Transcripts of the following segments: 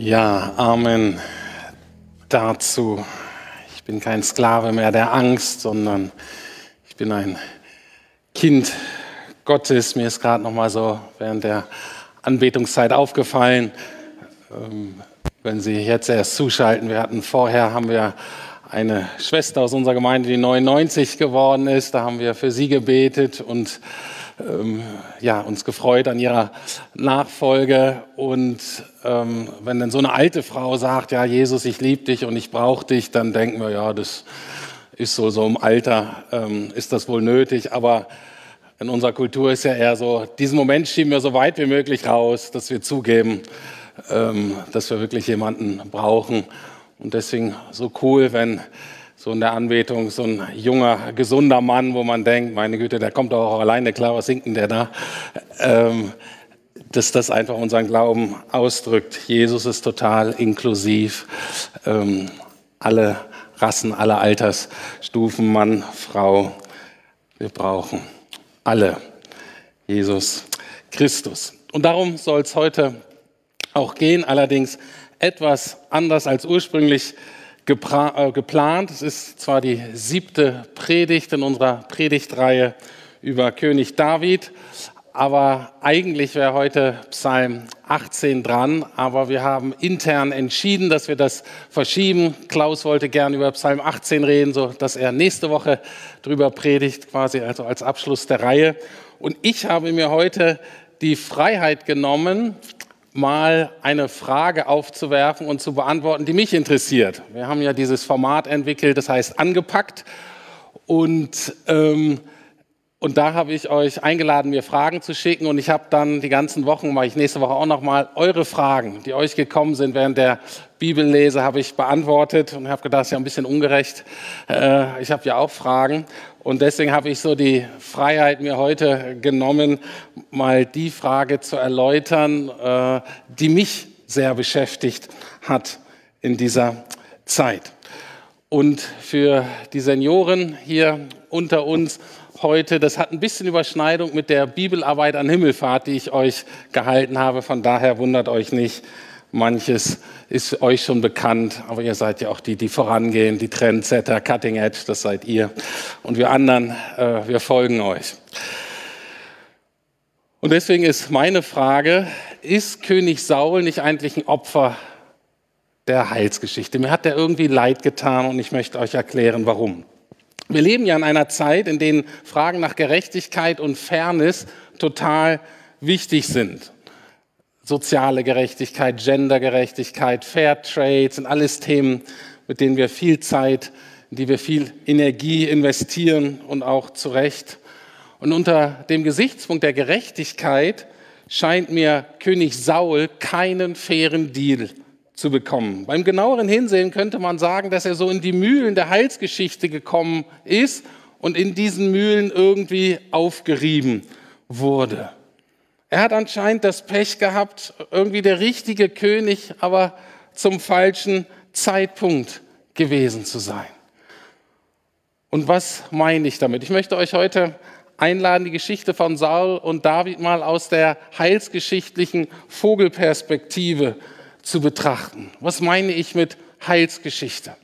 Ja, Amen dazu. Ich bin kein Sklave mehr der Angst, sondern ich bin ein Kind Gottes. Mir ist gerade noch mal so während der Anbetungszeit aufgefallen, ähm, wenn Sie jetzt erst zuschalten. Wir hatten vorher haben wir eine Schwester aus unserer Gemeinde, die 99 geworden ist. Da haben wir für sie gebetet und ähm, ja, uns gefreut an ihrer Nachfolge. Und ähm, wenn dann so eine alte Frau sagt, ja, Jesus, ich liebe dich und ich brauche dich, dann denken wir, ja, das ist so, so im Alter, ähm, ist das wohl nötig. Aber in unserer Kultur ist ja eher so, diesen Moment schieben wir so weit wie möglich raus, dass wir zugeben, ähm, dass wir wirklich jemanden brauchen. Und deswegen so cool, wenn so in der Anbetung so ein junger, gesunder Mann, wo man denkt, meine Güte, der kommt doch auch alleine klar, was singt denn der da? Ähm, dass das einfach unseren Glauben ausdrückt. Jesus ist total inklusiv. Ähm, alle Rassen, alle Altersstufen, Mann, Frau. Wir brauchen alle Jesus Christus. Und darum soll es heute auch gehen, allerdings etwas anders als ursprünglich äh, geplant. Es ist zwar die siebte Predigt in unserer Predigtreihe über König David, aber eigentlich wäre heute Psalm 18 dran, aber wir haben intern entschieden, dass wir das verschieben. Klaus wollte gern über Psalm 18 reden, so dass er nächste Woche drüber predigt, quasi also als Abschluss der Reihe. Und ich habe mir heute die Freiheit genommen, mal eine Frage aufzuwerfen und zu beantworten, die mich interessiert. Wir haben ja dieses Format entwickelt, das heißt angepackt. Und, ähm, und da habe ich euch eingeladen, mir Fragen zu schicken. Und ich habe dann die ganzen Wochen, mache ich nächste Woche auch nochmal, eure Fragen, die euch gekommen sind während der Bibellese, habe ich beantwortet und habe gedacht, das ist ja ein bisschen ungerecht. Äh, ich habe ja auch Fragen. Und deswegen habe ich so die Freiheit mir heute genommen, mal die Frage zu erläutern, äh, die mich sehr beschäftigt hat in dieser Zeit. Und für die Senioren hier unter uns heute, das hat ein bisschen Überschneidung mit der Bibelarbeit an Himmelfahrt, die ich euch gehalten habe. Von daher wundert euch nicht, Manches ist euch schon bekannt, aber ihr seid ja auch die, die vorangehen, die Trendsetter, Cutting Edge, das seid ihr. Und wir anderen, äh, wir folgen euch. Und deswegen ist meine Frage, ist König Saul nicht eigentlich ein Opfer der Heilsgeschichte? Mir hat er irgendwie leid getan und ich möchte euch erklären, warum. Wir leben ja in einer Zeit, in der Fragen nach Gerechtigkeit und Fairness total wichtig sind soziale Gerechtigkeit, Gendergerechtigkeit, Fair Trade sind alles Themen, mit denen wir viel Zeit, in die wir viel Energie investieren und auch zu Recht. Und unter dem Gesichtspunkt der Gerechtigkeit scheint mir König Saul keinen fairen Deal zu bekommen. Beim genaueren Hinsehen könnte man sagen, dass er so in die Mühlen der Heilsgeschichte gekommen ist und in diesen Mühlen irgendwie aufgerieben wurde. Er hat anscheinend das Pech gehabt, irgendwie der richtige König, aber zum falschen Zeitpunkt gewesen zu sein. Und was meine ich damit? Ich möchte euch heute einladen, die Geschichte von Saul und David mal aus der heilsgeschichtlichen Vogelperspektive zu betrachten. Was meine ich mit Heilsgeschichte?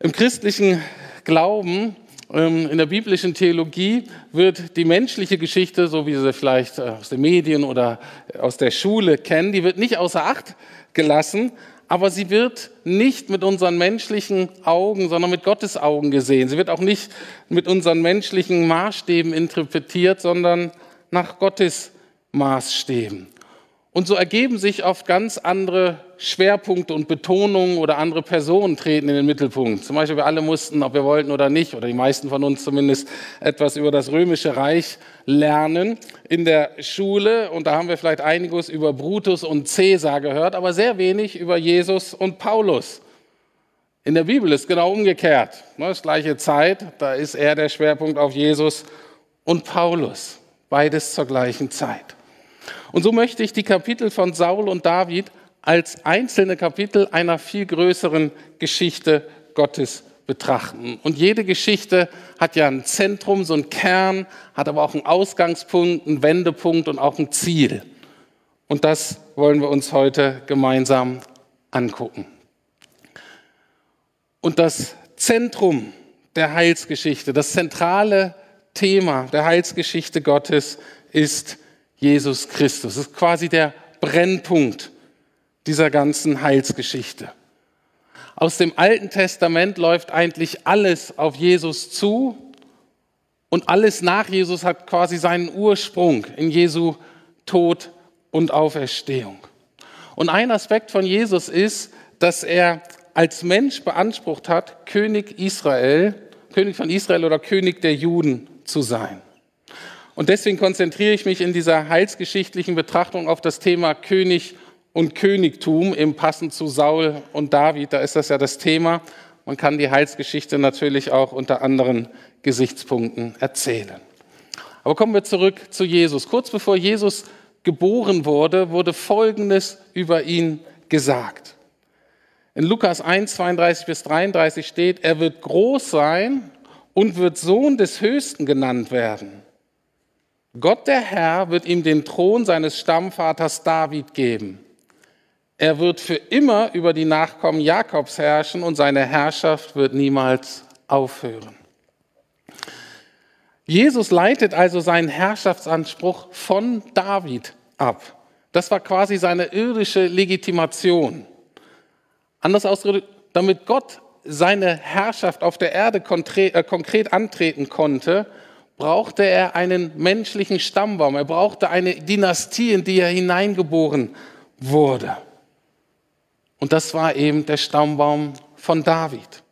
Im christlichen Glauben ähm, in der biblischen Theologie wird die menschliche Geschichte, so wie Sie vielleicht äh, aus den Medien oder aus der Schule kennen, die wird nicht außer Acht gelassen, aber sie wird nicht mit unseren menschlichen Augen, sondern mit Gottes Augen gesehen. Sie wird auch nicht mit unseren menschlichen Maßstäben interpretiert, sondern nach Gottes Maßstäben. Und so ergeben sich oft ganz andere Schwerpunkte und Betonungen oder andere Personen treten in den Mittelpunkt. Zum Beispiel wir alle mussten, ob wir wollten oder nicht, oder die meisten von uns zumindest, etwas über das römische Reich lernen in der Schule. Und da haben wir vielleicht einiges über Brutus und Caesar gehört, aber sehr wenig über Jesus und Paulus. In der Bibel ist genau umgekehrt. Das gleiche Zeit, da ist eher der Schwerpunkt auf Jesus und Paulus. Beides zur gleichen Zeit. Und so möchte ich die Kapitel von Saul und David als einzelne Kapitel einer viel größeren Geschichte Gottes betrachten. Und jede Geschichte hat ja ein Zentrum, so ein Kern, hat aber auch einen Ausgangspunkt, einen Wendepunkt und auch ein Ziel. Und das wollen wir uns heute gemeinsam angucken. Und das Zentrum der Heilsgeschichte, das zentrale Thema der Heilsgeschichte Gottes ist Jesus Christus. Das ist quasi der Brennpunkt dieser ganzen Heilsgeschichte. Aus dem Alten Testament läuft eigentlich alles auf Jesus zu und alles nach Jesus hat quasi seinen Ursprung in Jesu Tod und Auferstehung. Und ein Aspekt von Jesus ist, dass er als Mensch beansprucht hat, König Israel, König von Israel oder König der Juden zu sein. Und deswegen konzentriere ich mich in dieser heilsgeschichtlichen Betrachtung auf das Thema König und Königtum, im passend zu Saul und David. Da ist das ja das Thema. Man kann die Heilsgeschichte natürlich auch unter anderen Gesichtspunkten erzählen. Aber kommen wir zurück zu Jesus. Kurz bevor Jesus geboren wurde, wurde Folgendes über ihn gesagt. In Lukas 1, 32 bis 33 steht, er wird groß sein und wird Sohn des Höchsten genannt werden. Gott der Herr wird ihm den Thron seines Stammvaters David geben. Er wird für immer über die Nachkommen Jakobs herrschen und seine Herrschaft wird niemals aufhören. Jesus leitet also seinen Herrschaftsanspruch von David ab. Das war quasi seine irdische Legitimation. Anders ausgedrückt, damit Gott seine Herrschaft auf der Erde äh, konkret antreten konnte, brauchte er einen menschlichen Stammbaum. Er brauchte eine Dynastie, in die er hineingeboren wurde. Und das war eben der Stammbaum von David.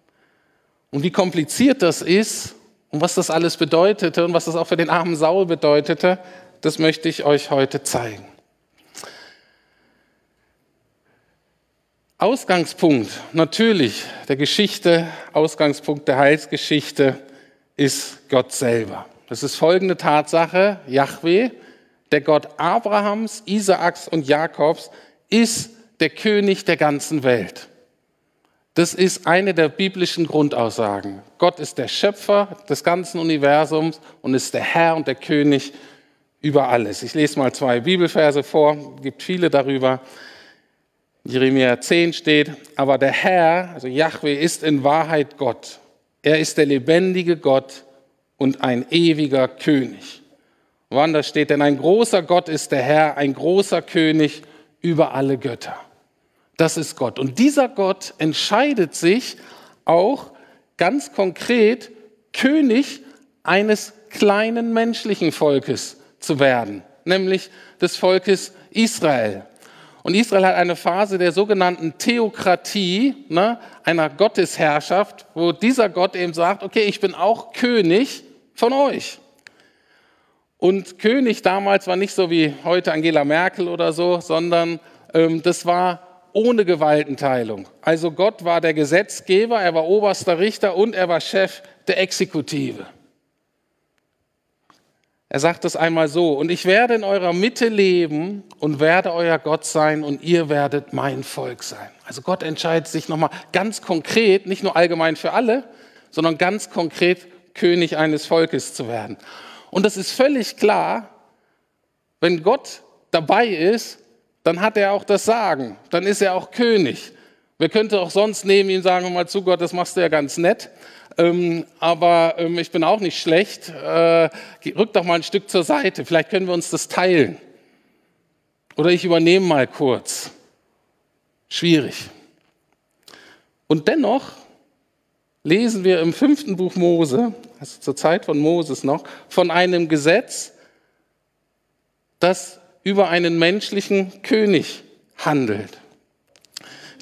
Und wie kompliziert das ist und was das alles bedeutete und was das auch für den armen Saul bedeutete, das möchte ich euch heute zeigen. Ausgangspunkt natürlich der Geschichte, Ausgangspunkt der Heilsgeschichte ist Gott selber. Das ist folgende Tatsache, Yahweh, der Gott Abrahams, Isaaks und Jakobs, ist der König der ganzen Welt. Das ist eine der biblischen Grundaussagen. Gott ist der Schöpfer des ganzen Universums und ist der Herr und der König über alles. Ich lese mal zwei Bibelverse vor, es gibt viele darüber. Jeremia 10 steht, aber der Herr, also Yahweh, ist in Wahrheit Gott. Er ist der lebendige Gott und ein ewiger König. Woanders steht, denn ein großer Gott ist der Herr, ein großer König über alle Götter. Das ist Gott. Und dieser Gott entscheidet sich auch ganz konkret, König eines kleinen menschlichen Volkes zu werden, nämlich des Volkes Israel. Und Israel hat eine Phase der sogenannten Theokratie, ne, einer Gottesherrschaft, wo dieser Gott eben sagt, okay, ich bin auch König von euch. Und König damals war nicht so wie heute Angela Merkel oder so, sondern ähm, das war ohne Gewaltenteilung. Also Gott war der Gesetzgeber, er war oberster Richter und er war Chef der Exekutive. Er sagt es einmal so, und ich werde in eurer Mitte leben und werde euer Gott sein und ihr werdet mein Volk sein. Also Gott entscheidet sich nochmal ganz konkret, nicht nur allgemein für alle, sondern ganz konkret König eines Volkes zu werden. Und das ist völlig klar, wenn Gott dabei ist, dann hat er auch das Sagen, dann ist er auch König. Wer könnte auch sonst neben ihm sagen, mal zu Gott, das machst du ja ganz nett, ähm, aber ähm, ich bin auch nicht schlecht, äh, rück doch mal ein Stück zur Seite, vielleicht können wir uns das teilen. Oder ich übernehme mal kurz. Schwierig. Und dennoch lesen wir im fünften Buch Mose, also zur Zeit von Moses noch, von einem Gesetz, das über einen menschlichen König handelt.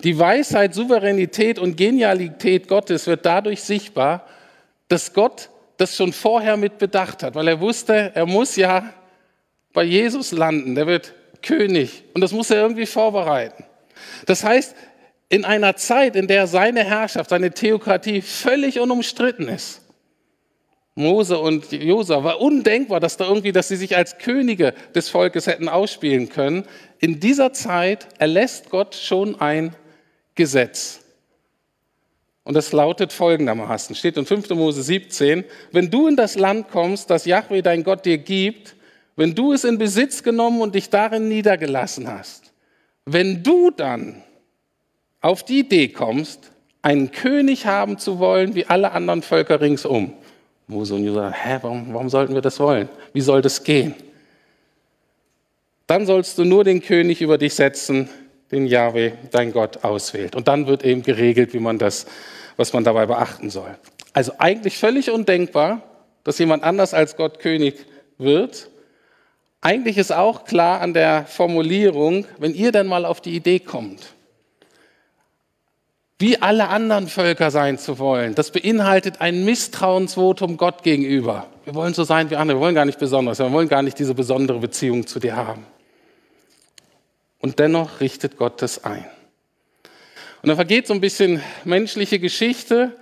Die Weisheit, Souveränität und Genialität Gottes wird dadurch sichtbar, dass Gott das schon vorher mit bedacht hat, weil er wusste, er muss ja bei Jesus landen, der wird König und das muss er irgendwie vorbereiten. Das heißt, in einer Zeit, in der seine Herrschaft, seine Theokratie völlig unumstritten ist. Mose und Josa war undenkbar, dass da irgendwie, dass sie sich als Könige des Volkes hätten ausspielen können. In dieser Zeit erlässt Gott schon ein Gesetz. Und das lautet folgendermaßen, steht in 5. Mose 17, wenn du in das Land kommst, das Yahweh dein Gott dir gibt, wenn du es in Besitz genommen und dich darin niedergelassen hast, wenn du dann auf die Idee kommst, einen König haben zu wollen wie alle anderen Völker ringsum, Mose und Josua, hä, warum, warum sollten wir das wollen? Wie soll das gehen? Dann sollst du nur den König über dich setzen, den Yahweh, dein Gott, auswählt. Und dann wird eben geregelt, wie man das, was man dabei beachten soll. Also eigentlich völlig undenkbar, dass jemand anders als Gott König wird. Eigentlich ist auch klar an der Formulierung, wenn ihr dann mal auf die Idee kommt, wie alle anderen Völker sein zu wollen, das beinhaltet ein Misstrauensvotum Gott gegenüber. Wir wollen so sein wie andere, wir wollen gar nicht besonders, wir wollen gar nicht diese besondere Beziehung zu dir haben. Und dennoch richtet Gott das ein. Und dann vergeht so ein bisschen menschliche Geschichte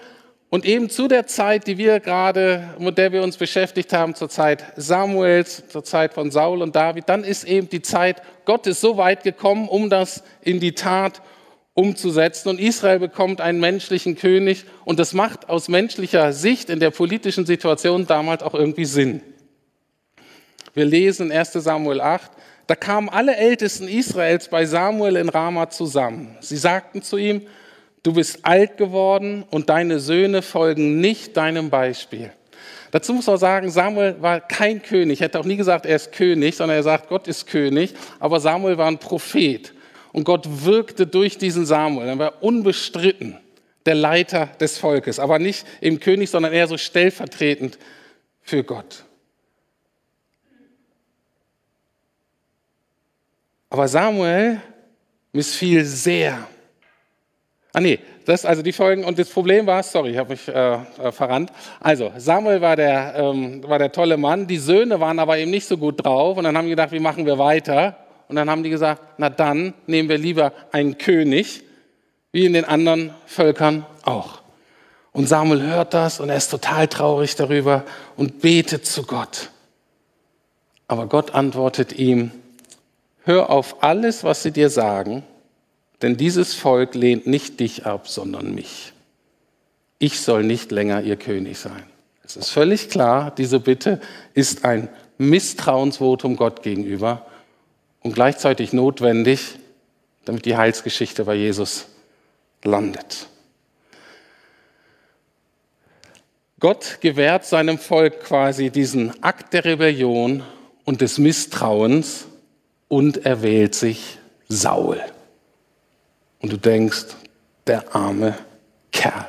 und eben zu der Zeit, die wir gerade, mit der wir uns beschäftigt haben, zur Zeit Samuels, zur Zeit von Saul und David, dann ist eben die Zeit Gottes so weit gekommen, um das in die Tat umzusetzen. Und Israel bekommt einen menschlichen König und das macht aus menschlicher Sicht in der politischen Situation damals auch irgendwie Sinn. Wir lesen 1 Samuel 8, da kamen alle Ältesten Israels bei Samuel in Rama zusammen. Sie sagten zu ihm, du bist alt geworden und deine Söhne folgen nicht deinem Beispiel. Dazu muss man sagen, Samuel war kein König. Er hätte auch nie gesagt, er ist König, sondern er sagt, Gott ist König. Aber Samuel war ein Prophet. Und Gott wirkte durch diesen Samuel. Er war unbestritten der Leiter des Volkes. Aber nicht im König, sondern eher so stellvertretend für Gott. Aber Samuel missfiel sehr Ah nee, das also die Folgen und das Problem war, sorry, ich habe mich äh, äh, verrannt. Also Samuel war der, ähm, war der tolle Mann, die Söhne waren aber eben nicht so gut drauf und dann haben die gedacht, wie machen wir weiter? Und dann haben die gesagt, na dann nehmen wir lieber einen König, wie in den anderen Völkern auch. Und Samuel hört das und er ist total traurig darüber und betet zu Gott. Aber Gott antwortet ihm, hör auf alles, was sie dir sagen denn dieses Volk lehnt nicht dich ab, sondern mich. Ich soll nicht länger ihr König sein. Es ist völlig klar, diese Bitte ist ein Misstrauensvotum Gott gegenüber und gleichzeitig notwendig, damit die Heilsgeschichte bei Jesus landet. Gott gewährt seinem Volk quasi diesen Akt der Rebellion und des Misstrauens und er wählt sich Saul. Und du denkst, der arme Kerl,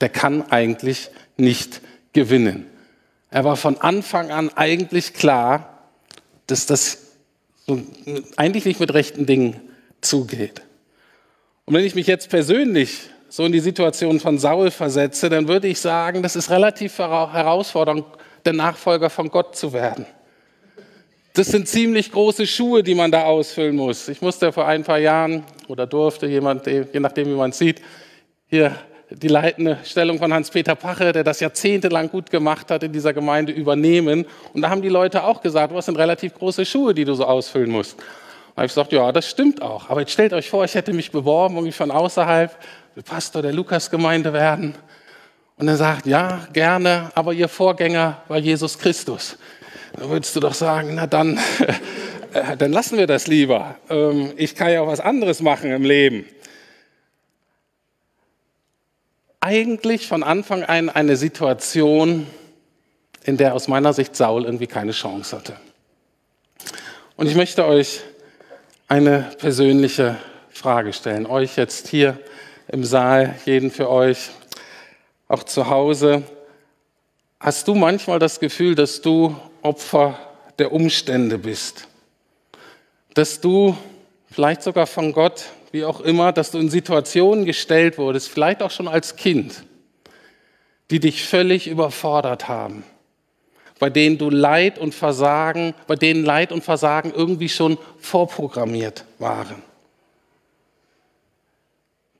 der kann eigentlich nicht gewinnen. Er war von Anfang an eigentlich klar, dass das eigentlich nicht mit rechten Dingen zugeht. Und wenn ich mich jetzt persönlich so in die Situation von Saul versetze, dann würde ich sagen, das ist relativ herausfordernd, der Nachfolger von Gott zu werden. Das sind ziemlich große Schuhe, die man da ausfüllen muss. Ich musste vor ein paar Jahren oder durfte jemand, je nachdem wie man es sieht, hier die leitende Stellung von Hans-Peter Pache, der das jahrzehntelang gut gemacht hat in dieser Gemeinde, übernehmen. Und da haben die Leute auch gesagt, was sind relativ große Schuhe, die du so ausfüllen musst. Da habe ich gesagt, ja, das stimmt auch. Aber jetzt stellt euch vor, ich hätte mich beworben, irgendwie von außerhalb, Pastor der Lukas-Gemeinde werden. Und er sagt, ja, gerne, aber ihr Vorgänger war Jesus Christus. Da würdest du doch sagen, na dann, äh, dann lassen wir das lieber. Ähm, ich kann ja auch was anderes machen im Leben. Eigentlich von Anfang an eine Situation, in der aus meiner Sicht Saul irgendwie keine Chance hatte. Und ich möchte euch eine persönliche Frage stellen. Euch jetzt hier im Saal, jeden für euch, auch zu Hause. Hast du manchmal das Gefühl, dass du Opfer der Umstände bist. Dass du vielleicht sogar von Gott, wie auch immer, dass du in Situationen gestellt wurdest, vielleicht auch schon als Kind, die dich völlig überfordert haben, bei denen du Leid und Versagen, bei denen Leid und Versagen irgendwie schon vorprogrammiert waren.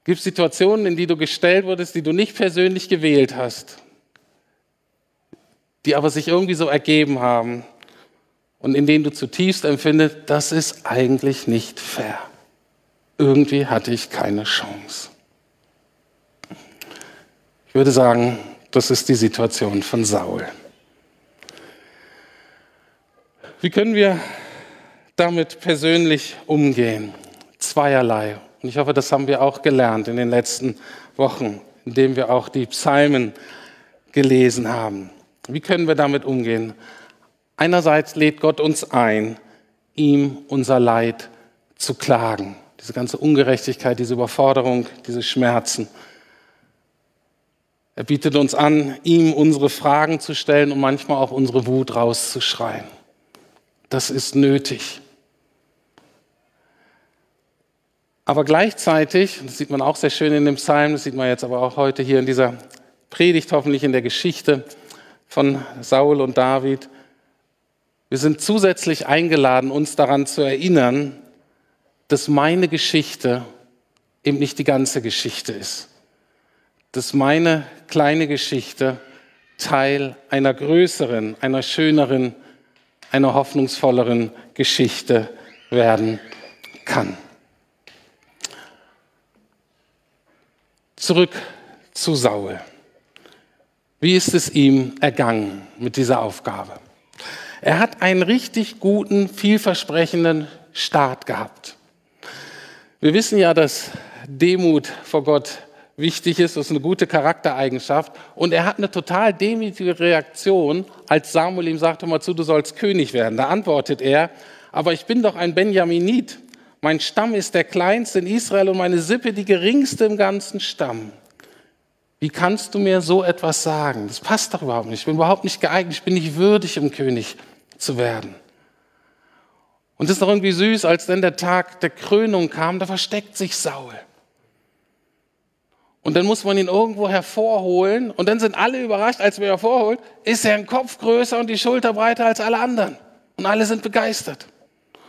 Gibt Situationen, in die du gestellt wurdest, die du nicht persönlich gewählt hast, die aber sich irgendwie so ergeben haben und in denen du zutiefst empfindest, das ist eigentlich nicht fair. Irgendwie hatte ich keine Chance. Ich würde sagen, das ist die Situation von Saul. Wie können wir damit persönlich umgehen? Zweierlei. Und ich hoffe, das haben wir auch gelernt in den letzten Wochen, indem wir auch die Psalmen gelesen haben. Wie können wir damit umgehen? Einerseits lädt Gott uns ein, ihm unser Leid zu klagen. Diese ganze Ungerechtigkeit, diese Überforderung, diese Schmerzen. Er bietet uns an, ihm unsere Fragen zu stellen und manchmal auch unsere Wut rauszuschreien. Das ist nötig. Aber gleichzeitig, das sieht man auch sehr schön in dem Psalm, das sieht man jetzt aber auch heute hier in dieser Predigt, hoffentlich in der Geschichte von Saul und David, wir sind zusätzlich eingeladen, uns daran zu erinnern, dass meine Geschichte eben nicht die ganze Geschichte ist. Dass meine kleine Geschichte Teil einer größeren, einer schöneren, einer hoffnungsvolleren Geschichte werden kann. Zurück zu Saul. Wie ist es ihm ergangen mit dieser Aufgabe? Er hat einen richtig guten, vielversprechenden Start gehabt. Wir wissen ja, dass Demut vor Gott wichtig ist, das ist eine gute Charaktereigenschaft. Und er hat eine total demütige Reaktion, als Samuel ihm sagte, mal zu, du sollst König werden. Da antwortet er, aber ich bin doch ein Benjaminit. Mein Stamm ist der kleinste in Israel und meine Sippe die geringste im ganzen Stamm. Wie kannst du mir so etwas sagen? Das passt doch überhaupt nicht. Ich bin überhaupt nicht geeignet. Ich bin nicht würdig, um König zu werden. Und es ist doch irgendwie süß, als dann der Tag der Krönung kam, da versteckt sich Saul. Und dann muss man ihn irgendwo hervorholen. Und dann sind alle überrascht, als wir ihn hervorholen, ist er ein Kopf größer und die Schulter breiter als alle anderen. Und alle sind begeistert.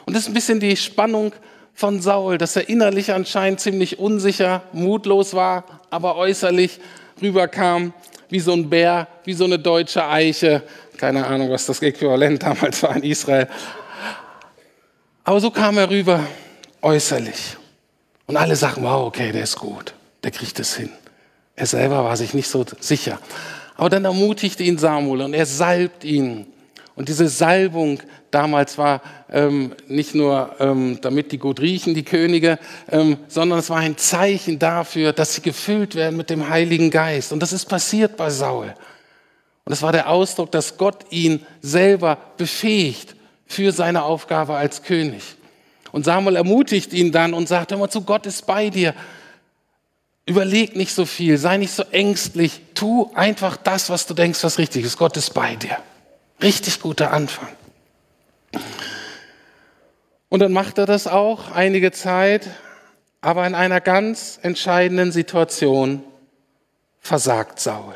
Und das ist ein bisschen die Spannung von Saul, dass er innerlich anscheinend ziemlich unsicher, mutlos war, aber äußerlich rüberkam wie so ein Bär, wie so eine deutsche Eiche. Keine Ahnung, was das Äquivalent damals war in Israel. Aber so kam er rüber äußerlich. Und alle sagen, wow, okay, der ist gut, der kriegt es hin. Er selber war sich nicht so sicher. Aber dann ermutigte ihn Samuel und er salbt ihn. Und diese Salbung damals war ähm, nicht nur, ähm, damit die gut riechen, die Könige, ähm, sondern es war ein Zeichen dafür, dass sie gefüllt werden mit dem Heiligen Geist. Und das ist passiert bei Saul. Und es war der Ausdruck, dass Gott ihn selber befähigt für seine Aufgabe als König. Und Samuel ermutigt ihn dann und sagt, mal zu, Gott ist bei dir. Überleg nicht so viel, sei nicht so ängstlich, tu einfach das, was du denkst, was richtig ist. Gott ist bei dir. Richtig guter Anfang. Und dann macht er das auch einige Zeit, aber in einer ganz entscheidenden Situation versagt Saul.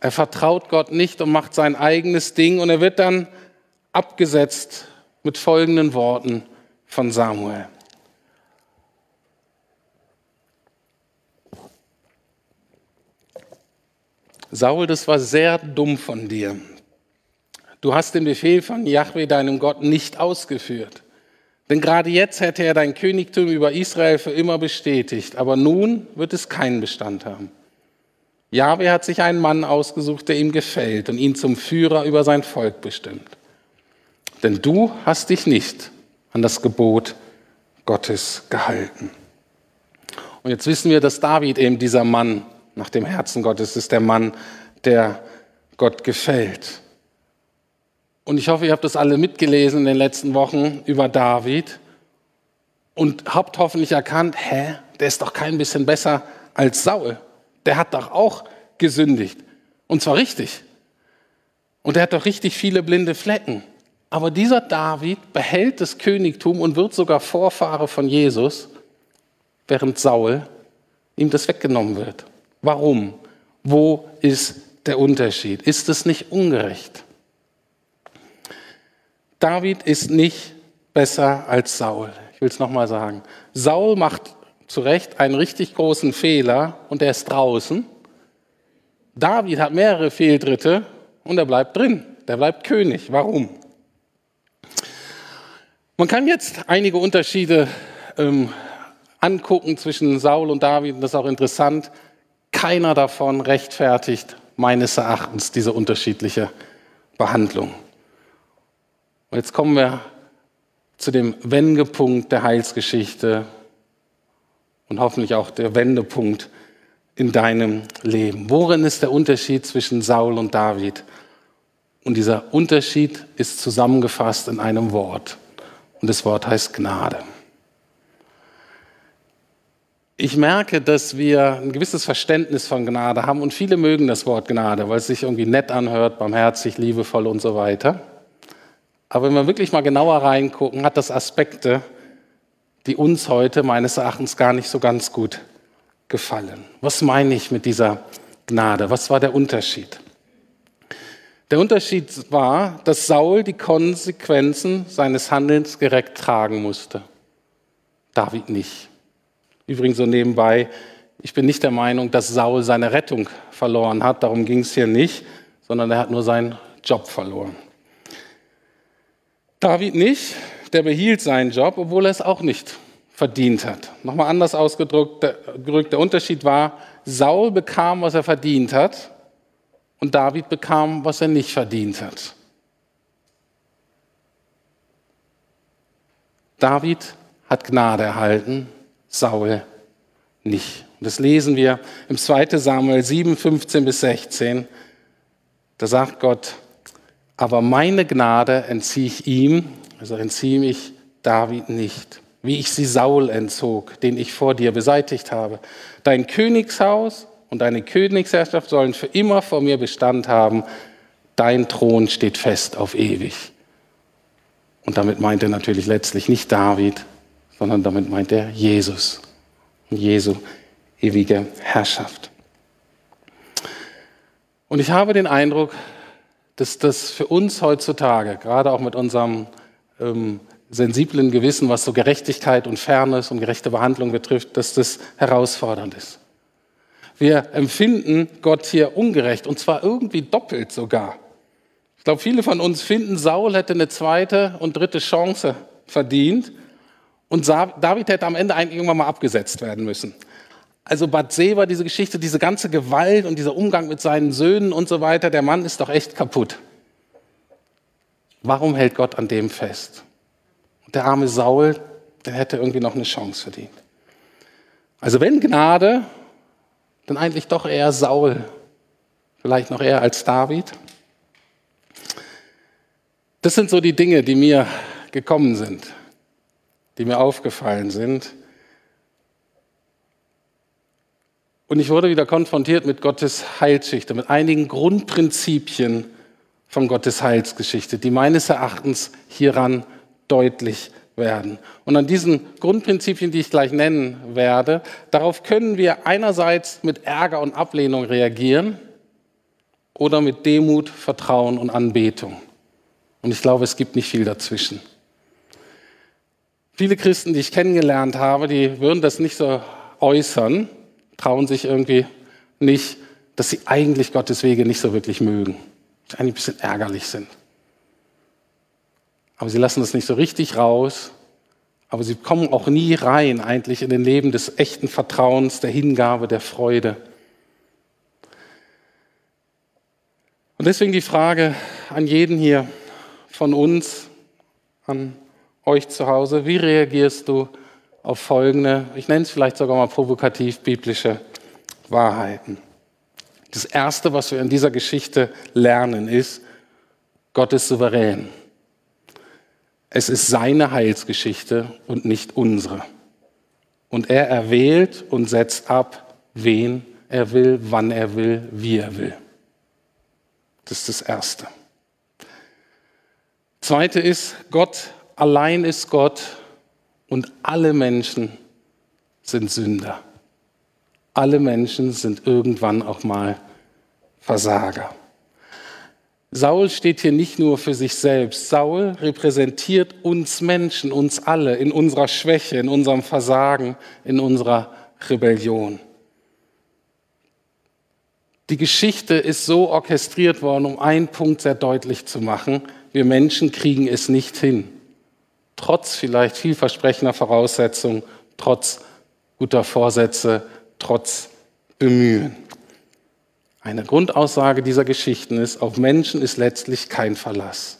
Er vertraut Gott nicht und macht sein eigenes Ding und er wird dann abgesetzt mit folgenden Worten von Samuel. Saul, das war sehr dumm von dir. Du hast den Befehl von Yahweh, deinem Gott, nicht ausgeführt. Denn gerade jetzt hätte er dein Königtum über Israel für immer bestätigt, aber nun wird es keinen Bestand haben. Yahweh hat sich einen Mann ausgesucht, der ihm gefällt und ihn zum Führer über sein Volk bestimmt. Denn du hast dich nicht an das Gebot Gottes gehalten. Und jetzt wissen wir, dass David eben dieser Mann nach dem Herzen Gottes ist, der Mann, der Gott gefällt. Und ich hoffe, ihr habt das alle mitgelesen in den letzten Wochen über David und habt hoffentlich erkannt, hä, der ist doch kein bisschen besser als Saul. Der hat doch auch gesündigt. Und zwar richtig. Und er hat doch richtig viele blinde Flecken. Aber dieser David behält das Königtum und wird sogar Vorfahre von Jesus, während Saul ihm das weggenommen wird. Warum? Wo ist der Unterschied? Ist es nicht ungerecht? David ist nicht besser als Saul. Ich will es nochmal sagen. Saul macht zu Recht einen richtig großen Fehler und er ist draußen. David hat mehrere Fehltritte und er bleibt drin. Der bleibt König. Warum? Man kann jetzt einige Unterschiede ähm, angucken zwischen Saul und David und das ist auch interessant. Keiner davon rechtfertigt meines Erachtens diese unterschiedliche Behandlung. Und jetzt kommen wir zu dem Wendepunkt der Heilsgeschichte und hoffentlich auch der Wendepunkt in deinem Leben. Worin ist der Unterschied zwischen Saul und David? Und dieser Unterschied ist zusammengefasst in einem Wort. Und das Wort heißt Gnade. Ich merke, dass wir ein gewisses Verständnis von Gnade haben und viele mögen das Wort Gnade, weil es sich irgendwie nett anhört, barmherzig, liebevoll und so weiter. Aber wenn wir wirklich mal genauer reingucken, hat das Aspekte, die uns heute meines Erachtens gar nicht so ganz gut gefallen. Was meine ich mit dieser Gnade? Was war der Unterschied? Der Unterschied war, dass Saul die Konsequenzen seines Handelns direkt tragen musste. David nicht. Übrigens so nebenbei, ich bin nicht der Meinung, dass Saul seine Rettung verloren hat. Darum ging es hier nicht, sondern er hat nur seinen Job verloren. David nicht, der behielt seinen Job, obwohl er es auch nicht verdient hat. Nochmal anders ausgedrückt, der Unterschied war, Saul bekam, was er verdient hat, und David bekam, was er nicht verdient hat. David hat Gnade erhalten, Saul nicht. Und das lesen wir im 2. Samuel 7, 15 bis 16. Da sagt Gott, aber meine Gnade entziehe ich ihm, also entziehe ich David nicht, wie ich sie Saul entzog, den ich vor dir beseitigt habe. Dein Königshaus und deine Königsherrschaft sollen für immer vor mir Bestand haben. Dein Thron steht fest auf ewig. Und damit meint er natürlich letztlich nicht David, sondern damit meint er Jesus. Jesu ewige Herrschaft. Und ich habe den Eindruck, dass das für uns heutzutage, gerade auch mit unserem ähm, sensiblen Gewissen, was so Gerechtigkeit und Fairness und gerechte Behandlung betrifft, dass das herausfordernd ist. Wir empfinden Gott hier ungerecht und zwar irgendwie doppelt sogar. Ich glaube, viele von uns finden, Saul hätte eine zweite und dritte Chance verdient und David hätte am Ende eigentlich irgendwann mal abgesetzt werden müssen. Also Bad Seba, diese Geschichte, diese ganze Gewalt und dieser Umgang mit seinen Söhnen und so weiter, der Mann ist doch echt kaputt. Warum hält Gott an dem fest? Der arme Saul, der hätte irgendwie noch eine Chance verdient. Also wenn Gnade, dann eigentlich doch eher Saul, vielleicht noch eher als David. Das sind so die Dinge, die mir gekommen sind, die mir aufgefallen sind. Und ich wurde wieder konfrontiert mit Gottes Heilsgeschichte, mit einigen Grundprinzipien von Gottes Heilsgeschichte, die meines Erachtens hieran deutlich werden. Und an diesen Grundprinzipien, die ich gleich nennen werde, darauf können wir einerseits mit Ärger und Ablehnung reagieren oder mit Demut, Vertrauen und Anbetung. Und ich glaube, es gibt nicht viel dazwischen. Viele Christen, die ich kennengelernt habe, die würden das nicht so äußern, trauen sich irgendwie nicht, dass sie eigentlich Gottes Wege nicht so wirklich mögen, eigentlich ein bisschen ärgerlich sind. Aber sie lassen das nicht so richtig raus, aber sie kommen auch nie rein eigentlich in den Leben des echten Vertrauens, der Hingabe, der Freude. Und deswegen die Frage an jeden hier von uns, an euch zu Hause, wie reagierst du auf folgende, ich nenne es vielleicht sogar mal provokativ biblische Wahrheiten. Das Erste, was wir in dieser Geschichte lernen, ist, Gott ist souverän. Es ist seine Heilsgeschichte und nicht unsere. Und er erwählt und setzt ab, wen er will, wann er will, wie er will. Das ist das Erste. Zweite ist, Gott allein ist Gott und alle Menschen sind Sünder. Alle Menschen sind irgendwann auch mal Versager. Saul steht hier nicht nur für sich selbst. Saul repräsentiert uns Menschen, uns alle in unserer Schwäche, in unserem Versagen, in unserer Rebellion. Die Geschichte ist so orchestriert worden, um einen Punkt sehr deutlich zu machen. Wir Menschen kriegen es nicht hin trotz vielleicht vielversprechender Voraussetzungen, trotz guter Vorsätze, trotz Bemühen. Eine Grundaussage dieser Geschichten ist, auf Menschen ist letztlich kein Verlass.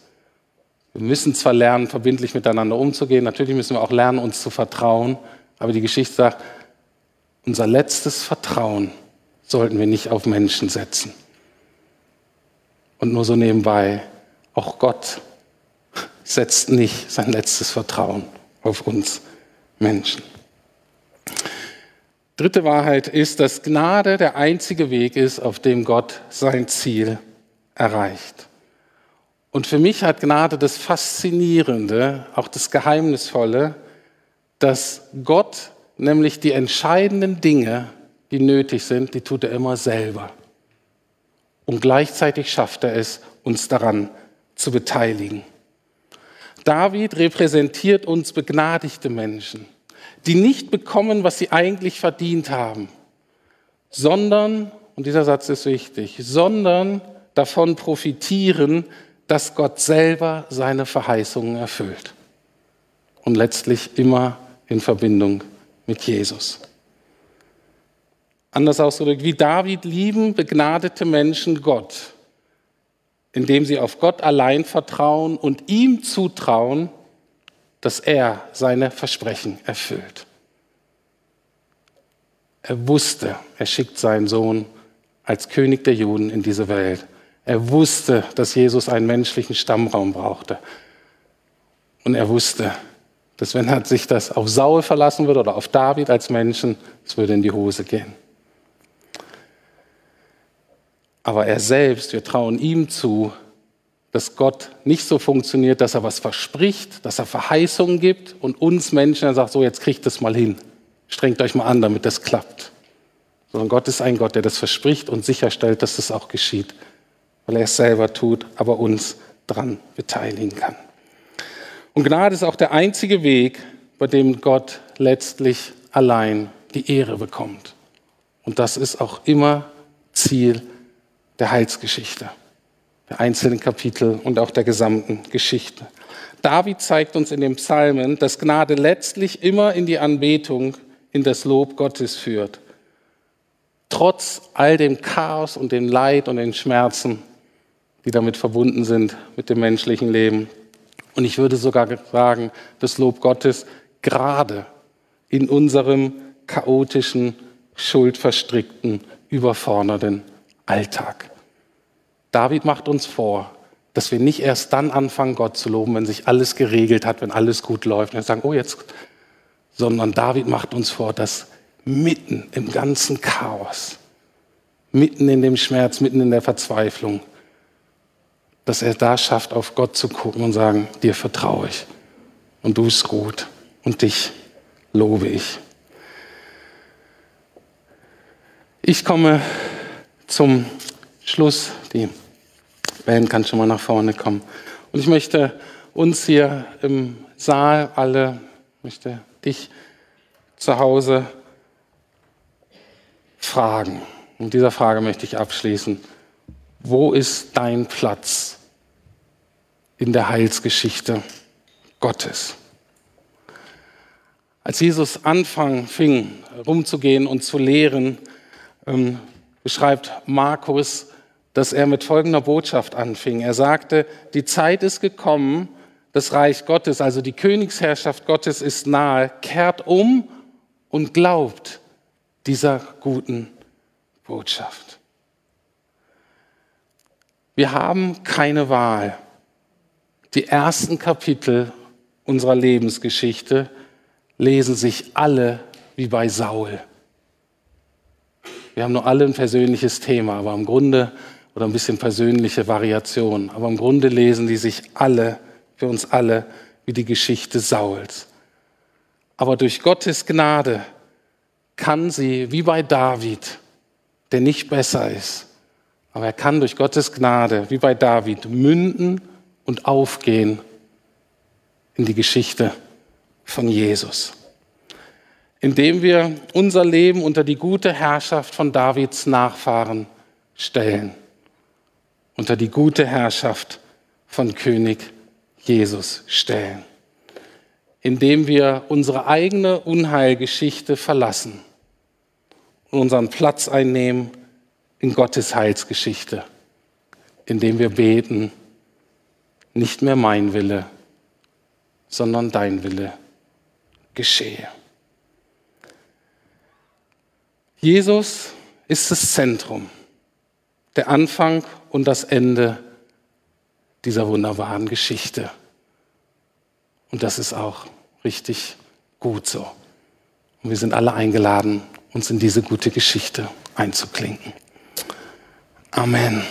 Wir müssen zwar lernen, verbindlich miteinander umzugehen, natürlich müssen wir auch lernen, uns zu vertrauen, aber die Geschichte sagt, unser letztes Vertrauen sollten wir nicht auf Menschen setzen. Und nur so nebenbei, auch Gott setzt nicht sein letztes Vertrauen auf uns Menschen. Dritte Wahrheit ist, dass Gnade der einzige Weg ist, auf dem Gott sein Ziel erreicht. Und für mich hat Gnade das Faszinierende, auch das Geheimnisvolle, dass Gott nämlich die entscheidenden Dinge, die nötig sind, die tut er immer selber. Und gleichzeitig schafft er es, uns daran zu beteiligen. David repräsentiert uns begnadigte Menschen die nicht bekommen, was sie eigentlich verdient haben, sondern, und dieser Satz ist wichtig, sondern davon profitieren, dass Gott selber seine Verheißungen erfüllt. Und letztlich immer in Verbindung mit Jesus. Anders ausgedrückt, wie David lieben begnadete Menschen Gott, indem sie auf Gott allein vertrauen und ihm zutrauen, dass er seine Versprechen erfüllt. Er wusste, er schickt seinen Sohn als König der Juden in diese Welt. Er wusste, dass Jesus einen menschlichen Stammraum brauchte. Und er wusste, dass wenn er sich das auf Saul verlassen würde oder auf David als Menschen, es würde in die Hose gehen. Aber er selbst, wir trauen ihm zu, dass Gott nicht so funktioniert, dass er was verspricht, dass er Verheißungen gibt und uns Menschen er sagt, so jetzt kriegt es mal hin. Strengt euch mal an, damit das klappt. Sondern Gott ist ein Gott, der das verspricht und sicherstellt, dass das auch geschieht, weil er es selber tut, aber uns dran beteiligen kann. Und Gnade ist auch der einzige Weg, bei dem Gott letztlich allein die Ehre bekommt. Und das ist auch immer Ziel der Heilsgeschichte der einzelnen Kapitel und auch der gesamten Geschichte. David zeigt uns in den Psalmen, dass Gnade letztlich immer in die Anbetung, in das Lob Gottes führt. Trotz all dem Chaos und dem Leid und den Schmerzen, die damit verbunden sind mit dem menschlichen Leben. Und ich würde sogar sagen, das Lob Gottes gerade in unserem chaotischen, schuldverstrickten, überfordernden Alltag. David macht uns vor, dass wir nicht erst dann anfangen, Gott zu loben, wenn sich alles geregelt hat, wenn alles gut läuft. Und sagen, oh jetzt, sondern David macht uns vor, dass mitten im ganzen Chaos, mitten in dem Schmerz, mitten in der Verzweiflung, dass er da schafft, auf Gott zu gucken und sagen, dir vertraue ich und du bist gut und dich lobe ich. Ich komme zum Schluss. Die Band kann schon mal nach vorne kommen. Und ich möchte uns hier im Saal alle, möchte dich zu Hause fragen. Und dieser Frage möchte ich abschließen. Wo ist dein Platz in der Heilsgeschichte Gottes? Als Jesus anfang, fing, rumzugehen und zu lehren, ähm, beschreibt Markus, dass er mit folgender Botschaft anfing. Er sagte, die Zeit ist gekommen, das Reich Gottes, also die Königsherrschaft Gottes ist nahe, kehrt um und glaubt dieser guten Botschaft. Wir haben keine Wahl. Die ersten Kapitel unserer Lebensgeschichte lesen sich alle wie bei Saul. Wir haben nur alle ein persönliches Thema, aber im Grunde oder ein bisschen persönliche Variation. Aber im Grunde lesen die sich alle, für uns alle, wie die Geschichte Sauls. Aber durch Gottes Gnade kann sie, wie bei David, der nicht besser ist, aber er kann durch Gottes Gnade, wie bei David, münden und aufgehen in die Geschichte von Jesus. Indem wir unser Leben unter die gute Herrschaft von Davids Nachfahren stellen. Unter die gute Herrschaft von König Jesus stellen, indem wir unsere eigene Unheilgeschichte verlassen und unseren Platz einnehmen in Gottes Heilsgeschichte, indem wir beten, nicht mehr mein Wille, sondern dein Wille geschehe. Jesus ist das Zentrum, der Anfang und das Ende dieser wunderbaren Geschichte. Und das ist auch richtig gut so. Und wir sind alle eingeladen, uns in diese gute Geschichte einzuklinken. Amen.